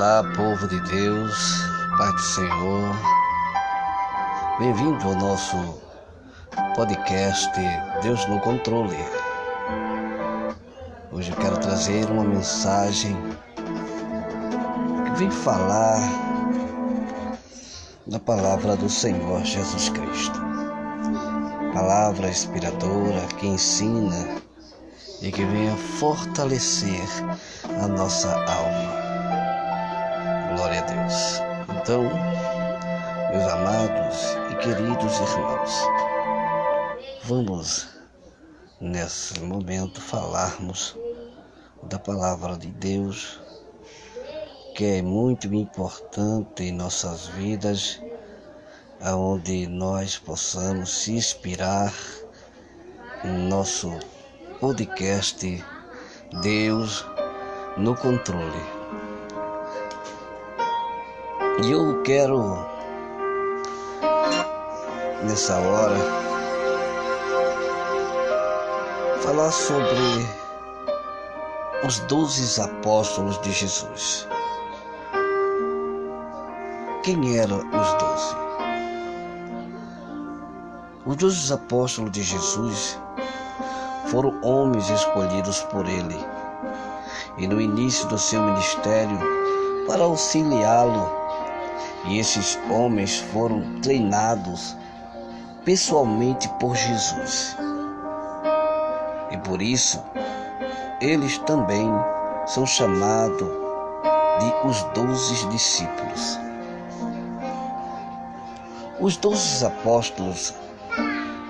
Olá, povo de Deus, Pai do Senhor. Bem-vindo ao nosso podcast Deus no Controle. Hoje eu quero trazer uma mensagem que vem falar da palavra do Senhor Jesus Cristo. Palavra inspiradora que ensina e que venha fortalecer a nossa alma. Deus. Então, meus amados e queridos irmãos, vamos nesse momento falarmos da palavra de Deus, que é muito importante em nossas vidas, aonde nós possamos se inspirar em nosso podcast Deus no controle. E eu quero, nessa hora, falar sobre os doze apóstolos de Jesus. Quem eram os doze? Os doze apóstolos de Jesus foram homens escolhidos por ele e no início do seu ministério para auxiliá-lo e esses homens foram treinados pessoalmente por Jesus. E por isso, eles também são chamados de os doze discípulos. Os doze apóstolos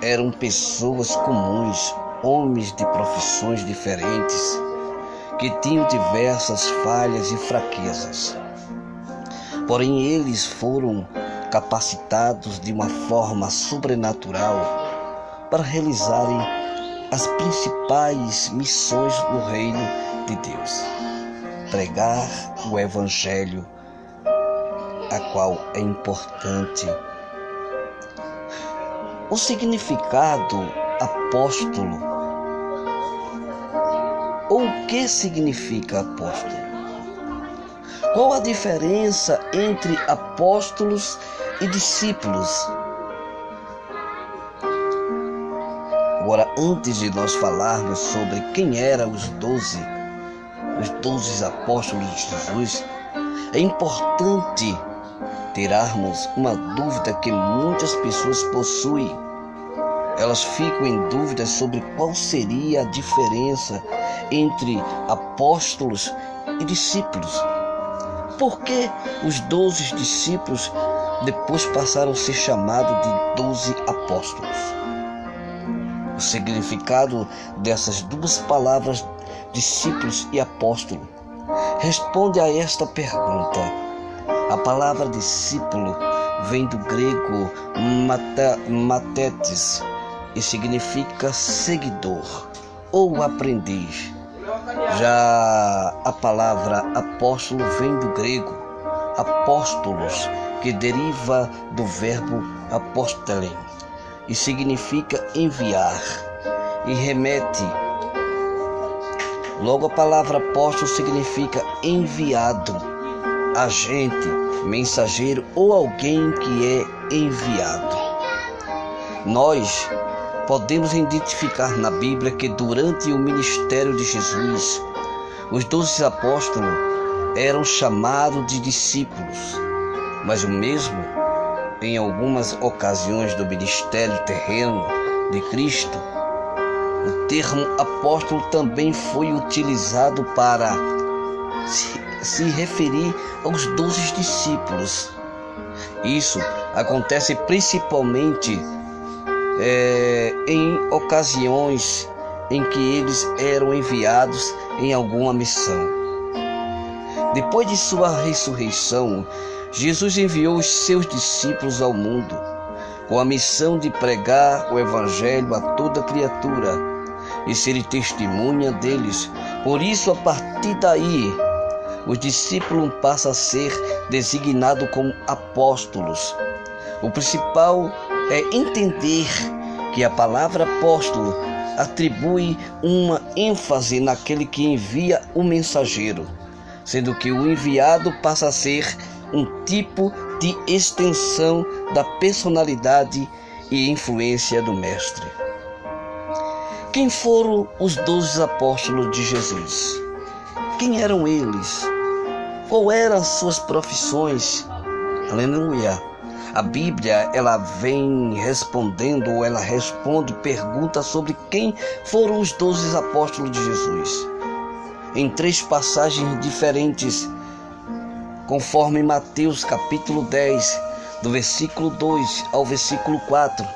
eram pessoas comuns, homens de profissões diferentes, que tinham diversas falhas e fraquezas. Porém, eles foram capacitados de uma forma sobrenatural para realizarem as principais missões do reino de Deus: pregar o Evangelho, a qual é importante. O significado apóstolo, ou o que significa apóstolo? Qual a diferença entre apóstolos e discípulos? Agora, antes de nós falarmos sobre quem eram os doze, os doze apóstolos de Jesus, é importante tirarmos uma dúvida que muitas pessoas possuem. Elas ficam em dúvida sobre qual seria a diferença entre apóstolos e discípulos. Por que os doze discípulos depois passaram a ser chamados de doze apóstolos? O significado dessas duas palavras, discípulos e apóstolo, responde a esta pergunta. A palavra discípulo vem do grego matetes e significa seguidor ou aprendiz. Já a palavra apóstolo vem do grego apóstolos, que deriva do verbo apostelen e significa enviar e remete. Logo a palavra apóstolo significa enviado, agente, mensageiro ou alguém que é enviado. Nós podemos identificar na Bíblia que durante o ministério de Jesus, os doze apóstolos eram chamados de discípulos, mas o mesmo em algumas ocasiões do ministério terreno de Cristo, o termo apóstolo também foi utilizado para se, se referir aos doze discípulos. Isso acontece principalmente é, em ocasiões em que eles eram enviados em alguma missão. Depois de sua ressurreição, Jesus enviou os seus discípulos ao mundo com a missão de pregar o Evangelho a toda criatura e ser testemunha deles. Por isso, a partir daí, os discípulos passam a ser designados como apóstolos. O principal é entender que a palavra apóstolo atribui uma ênfase naquele que envia o mensageiro, sendo que o enviado passa a ser um tipo de extensão da personalidade e influência do Mestre. Quem foram os doze apóstolos de Jesus? Quem eram eles? Qual eram suas profissões? Aleluia. A Bíblia, ela vem respondendo, ou ela responde perguntas sobre quem foram os doze apóstolos de Jesus. Em três passagens diferentes, conforme Mateus capítulo 10, do versículo 2 ao versículo 4,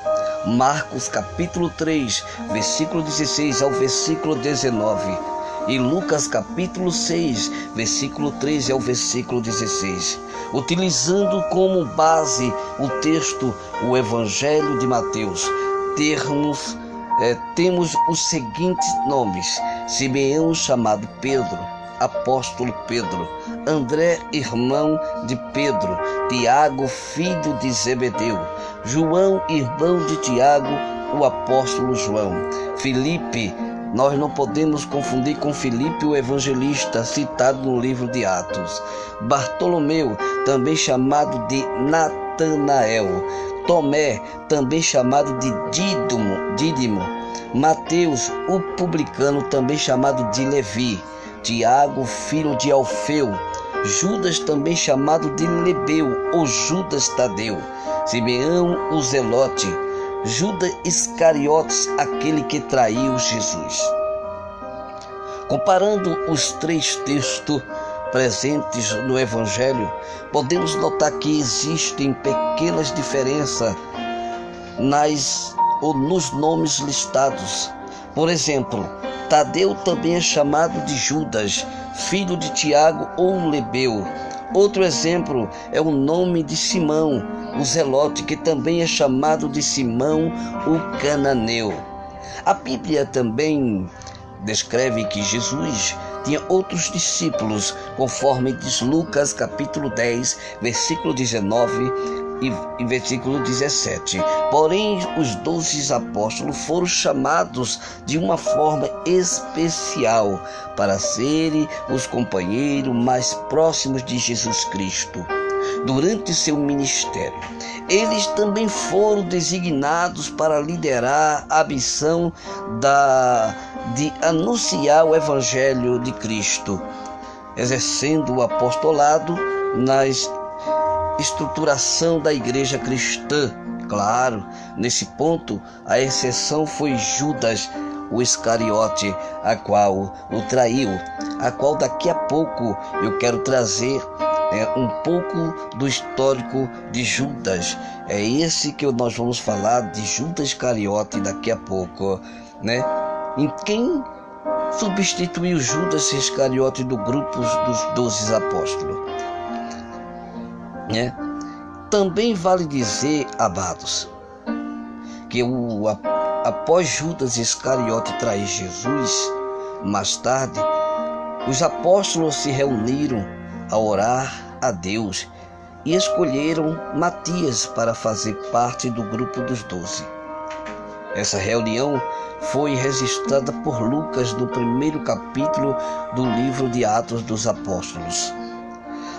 Marcos capítulo 3, versículo 16 ao versículo 19 e Lucas capítulo 6, versículo 13 ao versículo 16, utilizando como base o texto o Evangelho de Mateus, termos, é, temos os seguintes nomes: Simeão chamado Pedro, apóstolo Pedro, André, irmão de Pedro, Tiago, filho de Zebedeu, João, irmão de Tiago, o apóstolo João, Filipe, nós não podemos confundir com Filipe o evangelista, citado no livro de Atos. Bartolomeu, também chamado de Natanael. Tomé, também chamado de Dídimo. Mateus, o publicano, também chamado de Levi. Tiago, filho de Alfeu. Judas, também chamado de Lebeu ou Judas Tadeu. Simeão, o Zelote. Judas Iscariotes, aquele que traiu Jesus. Comparando os três textos presentes no Evangelho, podemos notar que existem pequenas diferenças nas ou nos nomes listados. Por exemplo, Tadeu também é chamado de Judas, filho de Tiago ou Lebeu. Outro exemplo é o nome de Simão, o Zelote, que também é chamado de Simão o Cananeu. A Bíblia também descreve que Jesus tinha outros discípulos, conforme diz Lucas capítulo 10, versículo 19 e, versículo 17. Porém, os doze apóstolos foram chamados de uma forma especial para serem os companheiros mais próximos de Jesus Cristo durante seu ministério. Eles também foram designados para liderar a missão da, de anunciar o Evangelho de Cristo, exercendo o apostolado nas estruturação da igreja cristã. Claro, nesse ponto, a exceção foi Judas, o Iscariote, a qual o traiu, a qual daqui a pouco eu quero trazer é, um pouco do histórico de Judas. É esse que nós vamos falar de Judas Iscariote daqui a pouco, né? Em quem substituiu Judas Iscariote do grupo dos doze apóstolos? Né? Também vale dizer, amados, que o, após Judas Iscariote trair Jesus, mais tarde, os apóstolos se reuniram a orar a Deus e escolheram Matias para fazer parte do grupo dos doze. Essa reunião foi registrada por Lucas no primeiro capítulo do livro de Atos dos Apóstolos.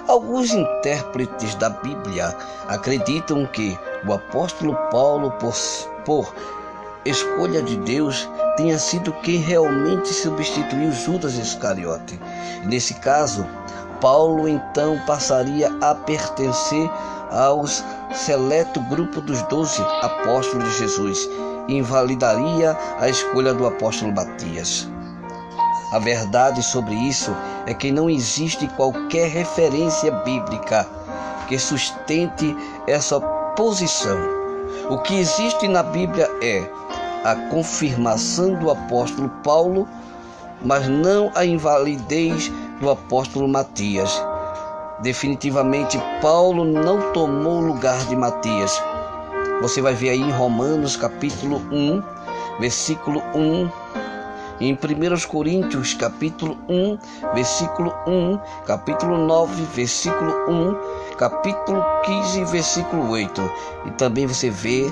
Alguns intérpretes da Bíblia acreditam que o apóstolo Paulo, por, por escolha de Deus, tenha sido quem realmente substituiu Judas Iscariote. Nesse caso, Paulo então passaria a pertencer aos seleto grupo dos doze apóstolos de Jesus e invalidaria a escolha do apóstolo Matias. A verdade sobre isso é que não existe qualquer referência bíblica que sustente essa posição. O que existe na Bíblia é a confirmação do apóstolo Paulo, mas não a invalidez do apóstolo Matias. Definitivamente, Paulo não tomou o lugar de Matias. Você vai ver aí em Romanos capítulo 1, versículo 1 em 1 Coríntios, capítulo 1, versículo 1, capítulo 9, versículo 1, capítulo 15, versículo 8. E também você vê,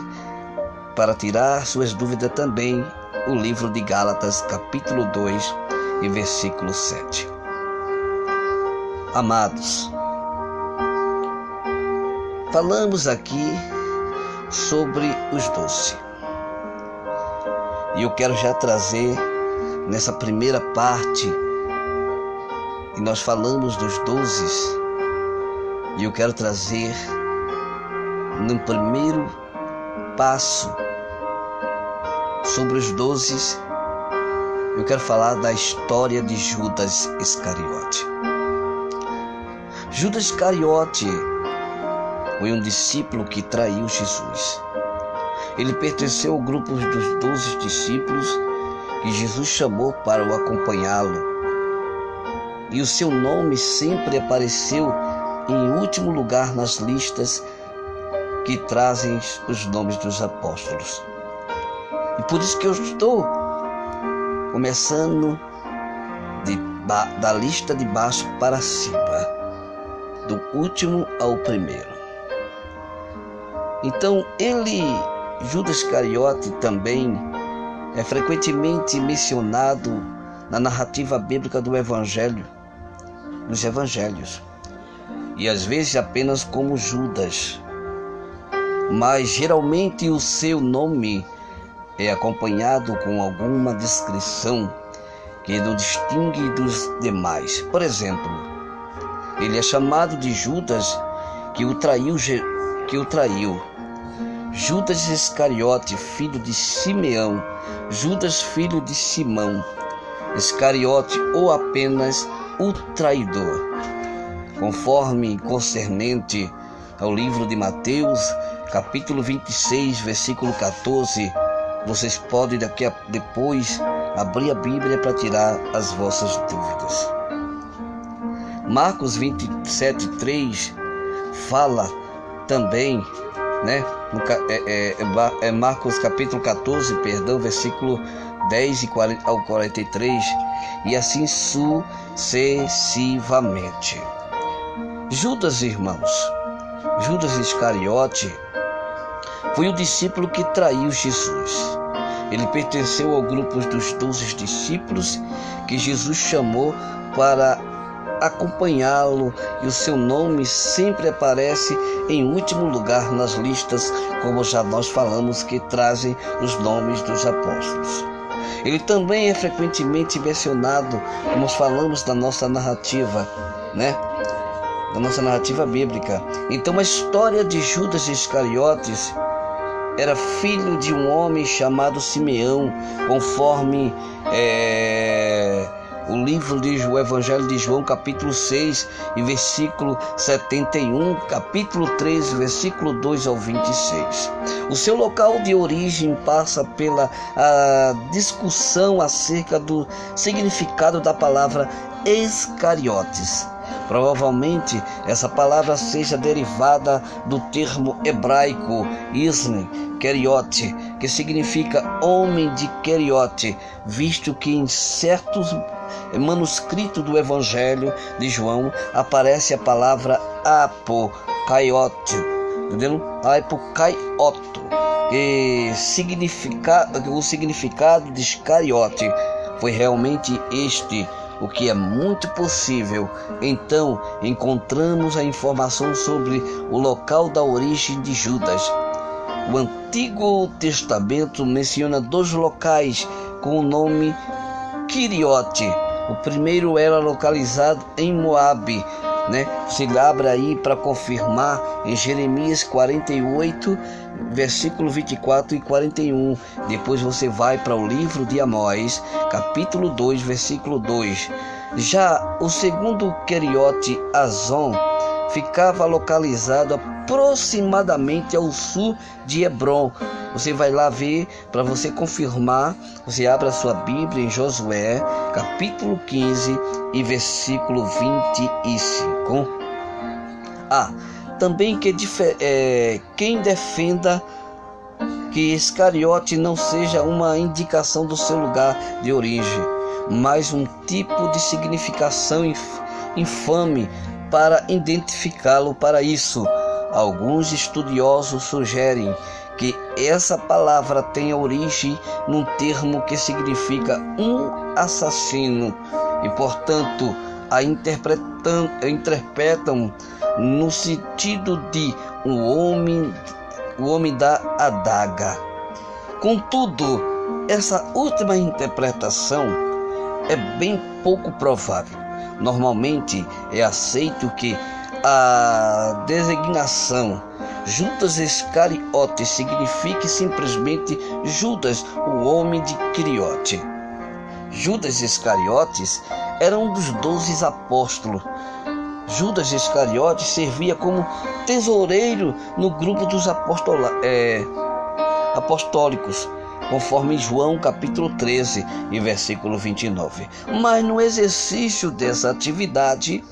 para tirar suas dúvidas também, o livro de Gálatas, capítulo 2 e versículo 7. Amados, falamos aqui sobre os doze. E eu quero já trazer nessa primeira parte, e nós falamos dos doze, e eu quero trazer no primeiro passo sobre os doze, eu quero falar da história de Judas Iscariote. Judas Iscariote foi um discípulo que traiu Jesus. Ele pertenceu ao grupo dos doze discípulos que Jesus chamou para o acompanhá-lo. E o seu nome sempre apareceu em último lugar nas listas que trazem os nomes dos apóstolos. E por isso que eu estou começando de, da lista de baixo para cima, do último ao primeiro. Então, ele, Judas Cariote, também é frequentemente mencionado na narrativa bíblica do Evangelho, nos Evangelhos, e às vezes apenas como Judas. Mas geralmente o seu nome é acompanhado com alguma descrição que o distingue dos demais. Por exemplo, ele é chamado de Judas que o traiu, que o traiu Judas Iscariote, filho de Simeão, Judas, filho de Simão, Iscariote ou apenas o traidor. Conforme concernente ao livro de Mateus, capítulo 26, versículo 14, vocês podem daqui a depois abrir a Bíblia para tirar as vossas dúvidas. Marcos 27, 3 fala também né? É, é, é, é, Marcos capítulo 14, perdão, versículo 10 e 40, ao 43, e assim sucessivamente. Judas, irmãos, Judas Iscariote foi o discípulo que traiu Jesus. Ele pertenceu ao grupo dos doze discípulos que Jesus chamou para acompanhá-lo e o seu nome sempre aparece em último lugar nas listas, como já nós falamos, que trazem os nomes dos apóstolos. Ele também é frequentemente mencionado, como falamos da nossa narrativa, né? Da nossa narrativa bíblica. Então, a história de Judas Iscariotes era filho de um homem chamado Simeão, conforme é, o livro de o Evangelho de João, capítulo 6 e versículo 71, capítulo 13, versículo 2 ao 26. O seu local de origem passa pela discussão acerca do significado da palavra escariotes. Provavelmente essa palavra seja derivada do termo hebraico isne, keriote, que significa homem de keriote, visto que em certos manuscrito do Evangelho de João aparece a palavra apocaiote, entendeu? Apocaioto, que significa, o significado de escariote foi realmente este, o que é muito possível. Então, encontramos a informação sobre o local da origem de Judas. O Antigo Testamento menciona dois locais com o nome Quiriote. O primeiro era localizado em Moabe, né? Você abre aí para confirmar em Jeremias 48, versículo 24 e 41. Depois você vai para o livro de Amós, capítulo 2, versículo 2. Já o segundo Queriote Azon ficava localizado aproximadamente ao sul de Hebron. Você vai lá ver para você confirmar. Você abre a sua Bíblia em Josué, capítulo 15 e versículo 25. Ah, também que é, quem defenda que Iscariote não seja uma indicação do seu lugar de origem, mas um tipo de significação infame para identificá-lo para isso. Alguns estudiosos sugerem que essa palavra tem origem num termo que significa um assassino e, portanto, a interpretam, interpretam no sentido de um homem, o homem da adaga. Contudo, essa última interpretação é bem pouco provável. Normalmente é aceito que a designação Judas Iscariote signifique simplesmente Judas, o homem de Criote. Judas Iscariotes era um dos doze apóstolos. Judas Iscariote servia como tesoureiro no grupo dos apostola, é, apostólicos, conforme João capítulo 13 e versículo 29. Mas no exercício dessa atividade,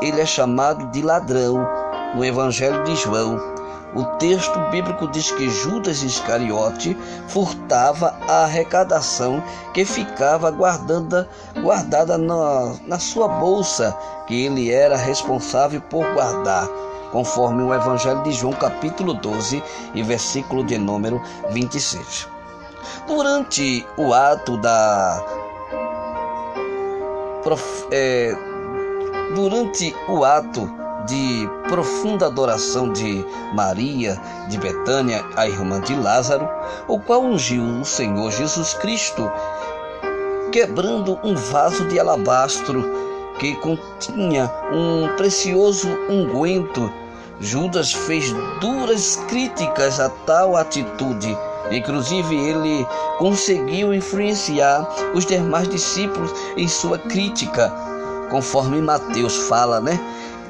ele é chamado de ladrão no Evangelho de João. O texto bíblico diz que Judas Iscariote furtava a arrecadação que ficava guardada, guardada na, na sua bolsa, que ele era responsável por guardar, conforme o Evangelho de João, capítulo 12 e versículo de número 26. Durante o ato da. É, durante o ato de profunda adoração de Maria de Betânia, a irmã de Lázaro, o qual ungiu o Senhor Jesus Cristo, quebrando um vaso de alabastro que continha um precioso unguento. Judas fez duras críticas a tal atitude. Inclusive, ele conseguiu influenciar os demais discípulos em sua crítica, conforme Mateus fala, né?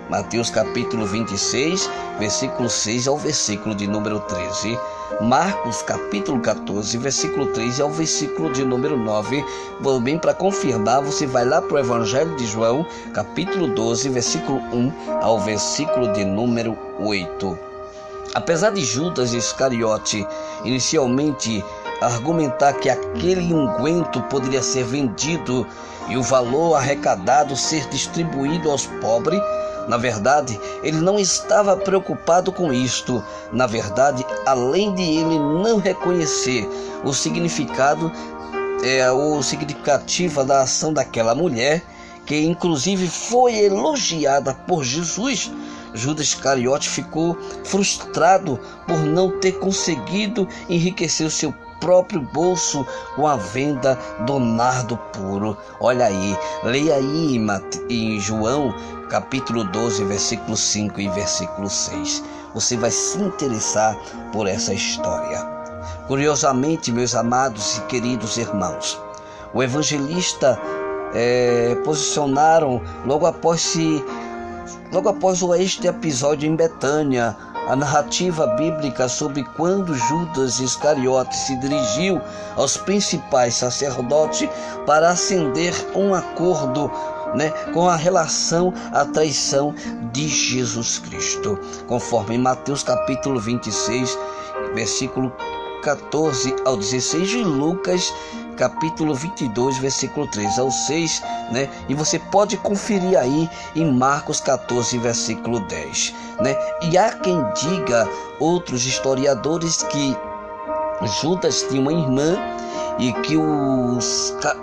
Mateus capítulo 26, versículo 6 ao versículo de número 13. Marcos capítulo 14, versículo 3 ao versículo de número 9. Bem, para confirmar, você vai lá para o Evangelho de João, capítulo 12, versículo 1 ao versículo de número 8. Apesar de Judas Iscariote inicialmente argumentar que aquele unguento poderia ser vendido e o valor arrecadado ser distribuído aos pobres, na verdade, ele não estava preocupado com isto. Na verdade, além de ele não reconhecer o significado, é, o significativo da ação daquela mulher, que inclusive foi elogiada por Jesus, Judas Iscariote ficou frustrado por não ter conseguido enriquecer o seu próprio bolso com a venda do nardo puro. Olha aí, leia aí em João capítulo 12, versículo 5 e versículo 6. Você vai se interessar por essa história. Curiosamente, meus amados e queridos irmãos, o evangelista é, posicionaram logo após se logo após este episódio em Betânia a narrativa bíblica sobre quando Judas Iscariote se dirigiu aos principais sacerdotes para acender um acordo né, com a relação à traição de Jesus Cristo, conforme Mateus capítulo 26, versículo 14 ao 16 e Lucas capítulo 22, versículo 3 ao 6, né? E você pode conferir aí em Marcos 14, versículo 10, né? E há quem diga, outros historiadores, que Judas tinha uma irmã e que o,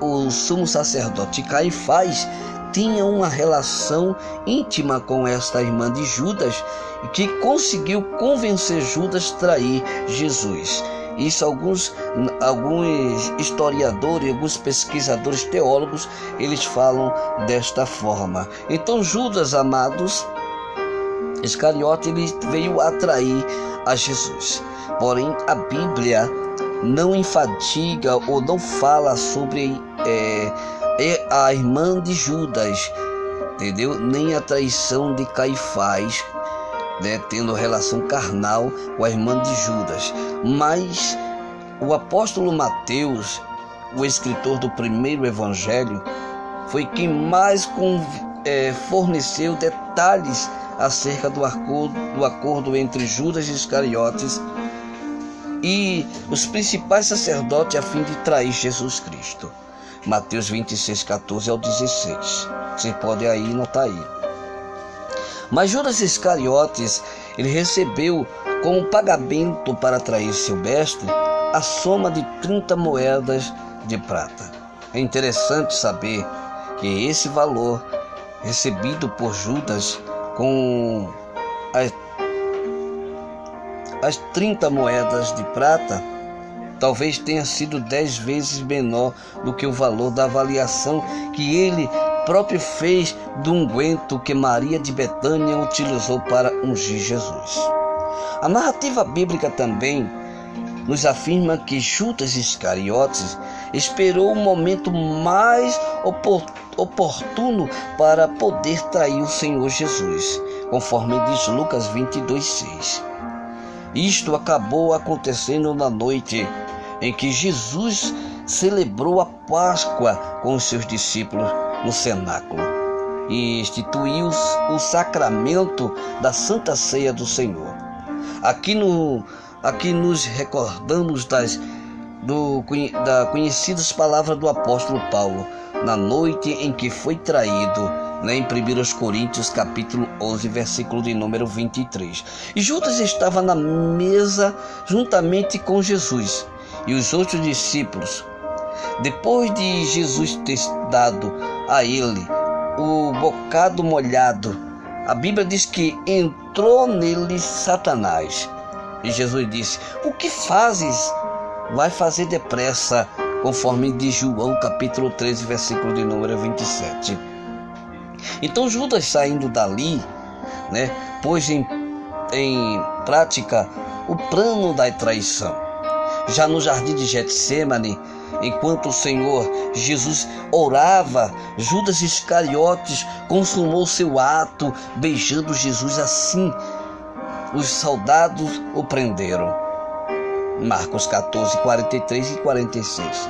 o sumo sacerdote Caifás tinha uma relação íntima com esta irmã de Judas e que conseguiu convencer Judas a trair Jesus. Isso alguns, alguns historiadores, alguns pesquisadores teólogos, eles falam desta forma. Então Judas, amados, Iscariote, ele veio atrair a Jesus. Porém, a Bíblia não enfatiga ou não fala sobre é, a irmã de Judas, entendeu? Nem a traição de Caifás, né, tendo relação carnal com a irmã de Judas. Mas o apóstolo Mateus, o escritor do primeiro evangelho, foi quem mais é, forneceu detalhes acerca do acordo, do acordo entre Judas Iscariotes e os principais sacerdotes a fim de trair Jesus Cristo. Mateus 26, 14 ao 16. Você pode aí notar aí. Mas Judas Iscariotes, ele recebeu como pagamento para trair seu mestre a soma de 30 moedas de prata. É interessante saber que esse valor recebido por Judas com as, as 30 moedas de prata talvez tenha sido dez vezes menor do que o valor da avaliação que ele próprio fez do unguento que Maria de Betânia utilizou para ungir Jesus. A narrativa bíblica também nos afirma que Judas Iscariotes esperou o momento mais oportuno para poder trair o Senhor Jesus, conforme diz Lucas 22:6. Isto acabou acontecendo na noite em que Jesus celebrou a Páscoa com os seus discípulos no cenáculo e instituiu o sacramento da Santa Ceia do Senhor. Aqui, no, aqui nos recordamos das do, da conhecidas palavras do apóstolo Paulo na noite em que foi traído, né, em 1 Coríntios capítulo 11, versículo de número 23. E Judas estava na mesa juntamente com Jesus e os outros discípulos. Depois de Jesus ter dado a ele o bocado molhado, a Bíblia diz que entrou nele Satanás. E Jesus disse: O que fazes? Vai fazer depressa, conforme diz João capítulo 13, versículo de número 27. Então Judas saindo dali, né, pôs em, em prática o plano da traição. Já no jardim de Getsemane, enquanto o Senhor Jesus orava, Judas Iscariotes consumou seu ato beijando Jesus assim. Os soldados o prenderam. Marcos 14, 43 e 46.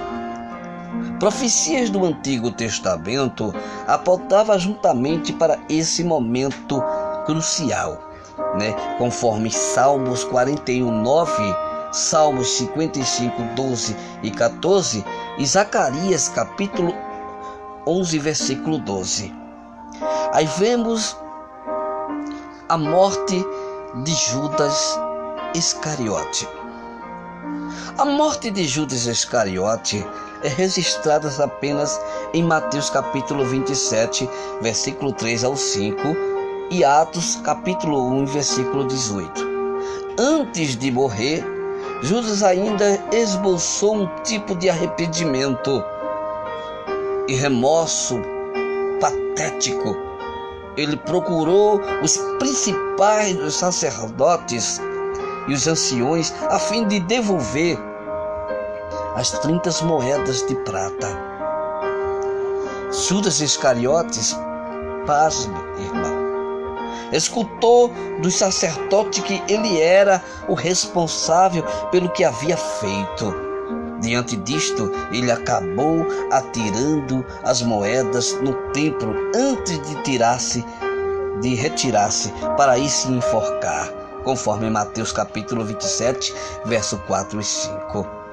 Profecias do Antigo Testamento apontavam juntamente para esse momento crucial, né? conforme Salmos 41, 9 Salmos 55, 12 e 14 e Zacarias capítulo 11, versículo 12. Aí vemos a morte de Judas Iscariote. A morte de Judas Iscariote é registrada apenas em Mateus capítulo 27, versículo 3 ao 5 e Atos capítulo 1, versículo 18. Antes de morrer, Judas ainda esboçou um tipo de arrependimento e remorso patético. Ele procurou os principais dos sacerdotes e os anciões a fim de devolver as 30 moedas de prata. Judas Iscariotes, pasme, irmão escutou do sacerdote que ele era o responsável pelo que havia feito. Diante disto, ele acabou atirando as moedas no templo antes de tirar-se, de retirar-se para ir se enforcar, conforme Mateus capítulo 27, verso 4 e 5.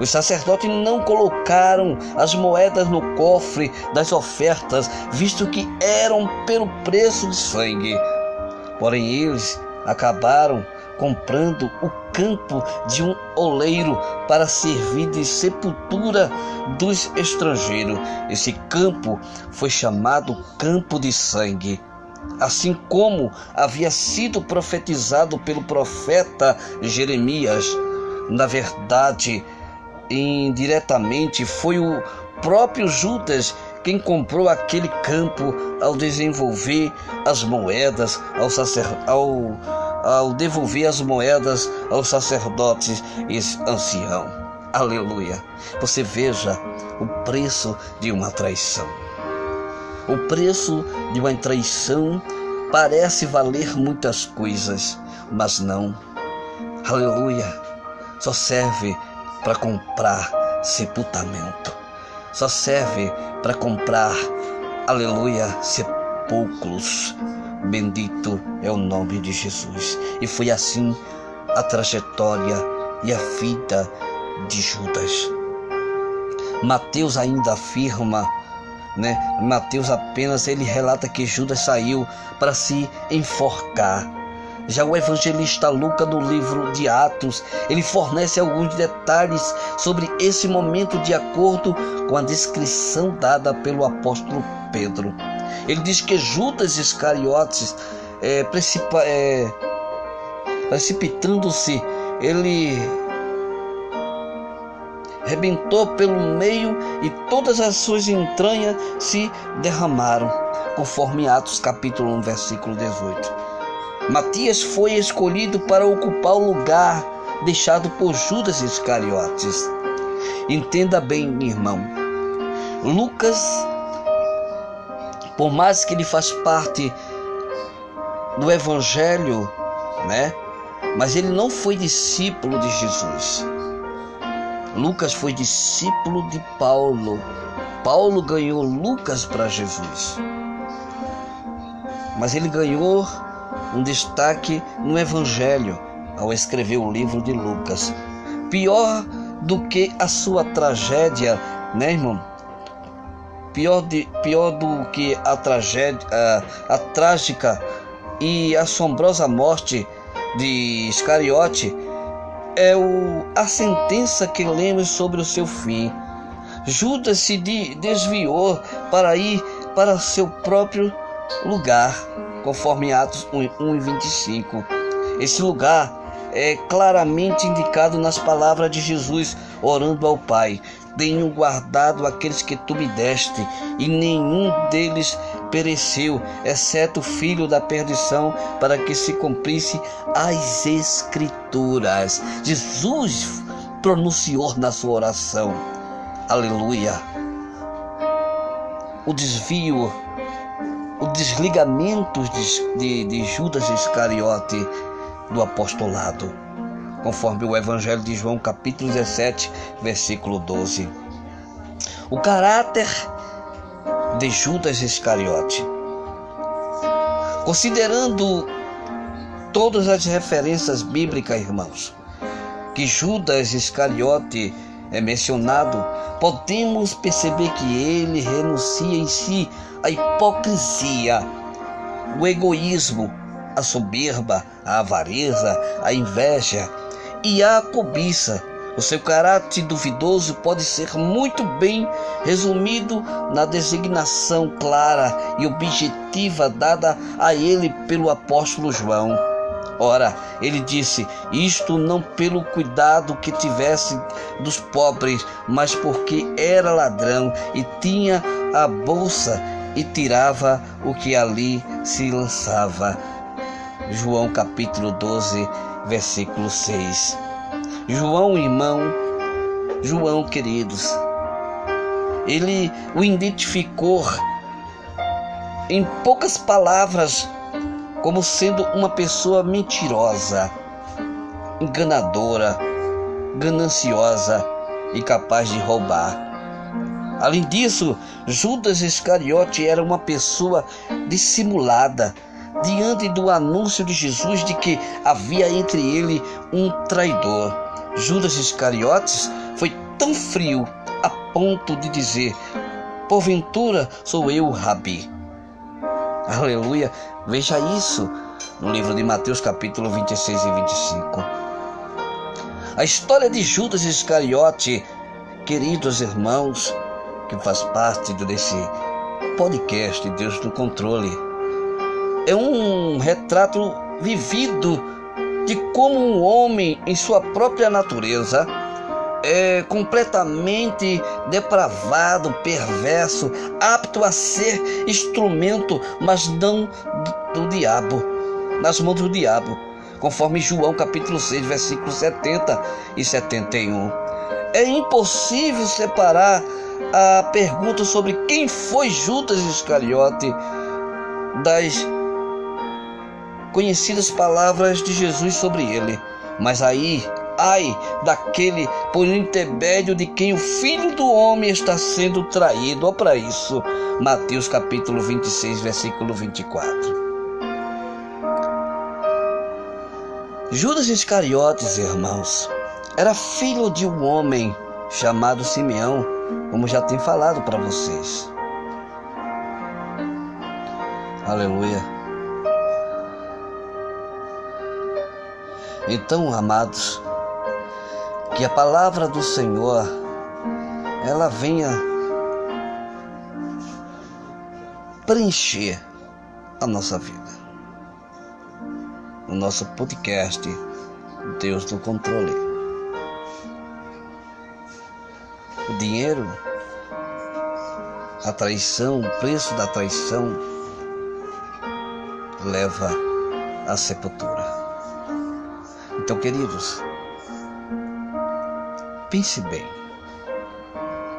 Os sacerdotes não colocaram as moedas no cofre das ofertas, visto que eram pelo preço de sangue. Porém, eles acabaram comprando o campo de um oleiro para servir de sepultura dos estrangeiros. Esse campo foi chamado Campo de Sangue. Assim como havia sido profetizado pelo profeta Jeremias, na verdade, indiretamente foi o próprio Judas quem comprou aquele campo ao desenvolver as moedas ao, ao, ao devolver as moedas aos sacerdotes e ancião. Aleluia. Você veja o preço de uma traição. O preço de uma traição parece valer muitas coisas, mas não. Aleluia. Só serve para comprar sepultamento só serve para comprar, aleluia, sepulcros. Bendito é o nome de Jesus. E foi assim a trajetória e a vida de Judas. Mateus ainda afirma, né? Mateus apenas ele relata que Judas saiu para se enforcar já o evangelista Lucas, no livro de Atos, ele fornece alguns detalhes sobre esse momento de acordo com a descrição dada pelo apóstolo Pedro. Ele diz que Judas Iscariotes, é, é, precipitando-se, ele rebentou pelo meio e todas as suas entranhas se derramaram, conforme Atos capítulo 1, versículo 18. Matias foi escolhido para ocupar o lugar deixado por Judas Iscariotes. Entenda bem, irmão. Lucas, por mais que ele faz parte do evangelho, né? Mas ele não foi discípulo de Jesus. Lucas foi discípulo de Paulo. Paulo ganhou Lucas para Jesus. Mas ele ganhou um destaque no Evangelho ao escrever o livro de Lucas. Pior do que a sua tragédia, né, irmão? Pior, de, pior do que a tragédia, a, a trágica e assombrosa morte de Iscariote é o, a sentença que lemos sobre o seu fim. Judas se de, desviou para ir para seu próprio lugar, conforme Atos 1, 1 e 25. Esse lugar é claramente indicado nas palavras de Jesus, orando ao Pai: Tenho guardado aqueles que tu me deste, e nenhum deles pereceu, exceto o filho da perdição, para que se cumprisse as Escrituras. Jesus pronunciou na sua oração. Aleluia. O desvio, o desligamento de, de, de Judas Iscariote do apostolado, conforme o Evangelho de João, capítulo 17, versículo 12. O caráter de Judas Iscariote. Considerando todas as referências bíblicas, irmãos, que Judas Iscariote é mencionado, podemos perceber que ele renuncia em si a hipocrisia, o egoísmo, a soberba, a avareza, a inveja e a cobiça o seu caráter duvidoso pode ser muito bem resumido na designação clara e objetiva dada a ele pelo apóstolo João. Ora, ele disse: Isto não pelo cuidado que tivesse dos pobres, mas porque era ladrão e tinha a bolsa e tirava o que ali se lançava. João capítulo 12, versículo 6. João, irmão, João, queridos, ele o identificou em poucas palavras como sendo uma pessoa mentirosa, enganadora, gananciosa e capaz de roubar. Além disso, Judas Iscariote era uma pessoa dissimulada diante do anúncio de Jesus de que havia entre ele um traidor. Judas Iscariotes foi tão frio a ponto de dizer: Porventura sou eu, Rabi. Aleluia. Veja isso no livro de Mateus, capítulo 26 e 25. A história de Judas Iscariote, queridos irmãos, que faz parte desse podcast Deus no Controle, é um retrato vivido de como um homem, em sua própria natureza, é completamente depravado, perverso, apto a ser instrumento, mas não do, diabo, nas mãos do diabo, conforme João capítulo 6, versículos 70 e 71. É impossível separar a pergunta sobre quem foi Judas Iscariote das conhecidas palavras de Jesus sobre ele. Mas aí, ai daquele por intermédio de quem o filho do homem está sendo traído. Olha para isso. Mateus capítulo 26, versículo 24. Judas Iscariotes, irmãos, era filho de um homem chamado Simeão, como já tenho falado para vocês. Aleluia. Então, amados, que a palavra do Senhor ela venha preencher a nossa vida. O nosso podcast Deus no controle. O dinheiro, a traição, o preço da traição leva à sepultura. Então, queridos, pense bem.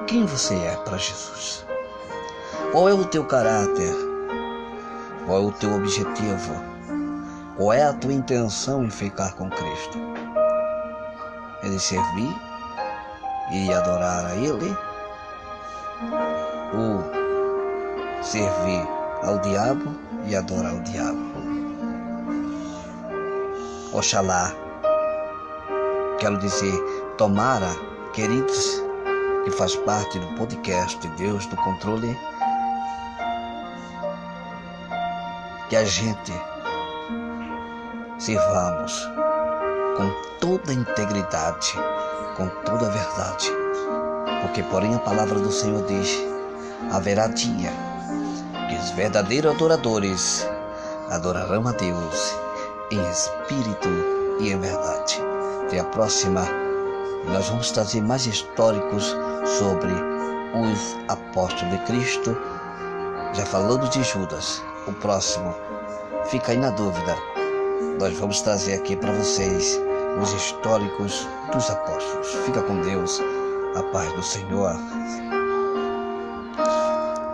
Quem você é para Jesus? Qual é o teu caráter? Qual é o teu objetivo? Qual é a tua intenção em ficar com Cristo? Ele servir e adorar a Ele? Ou servir ao diabo e adorar o diabo? Oxalá, quero dizer, tomara, queridos, que faz parte do podcast Deus do Controle, que a gente sirvamos com toda integridade, com toda a verdade. Porque, porém, a palavra do Senhor diz: haverá dia que os verdadeiros adoradores adorarão a Deus em espírito e em verdade. Até a próxima, nós vamos trazer mais históricos sobre os apóstolos de Cristo. Já falamos de Judas, o próximo, fica aí na dúvida. Nós vamos trazer aqui para vocês os históricos dos apóstolos. Fica com Deus, a paz do Senhor.